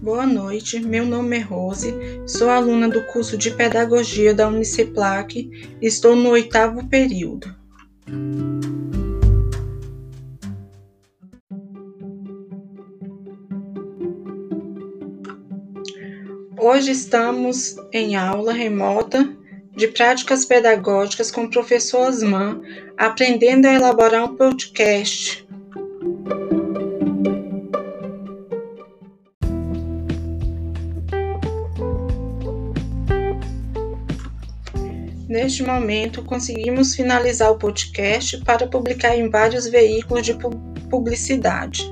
Boa noite, meu nome é Rose, sou aluna do curso de Pedagogia da Uniceplac e estou no oitavo período. Hoje estamos em aula remota de práticas pedagógicas com o professor Osman, aprendendo a elaborar um podcast. Neste momento, conseguimos finalizar o podcast para publicar em vários veículos de publicidade.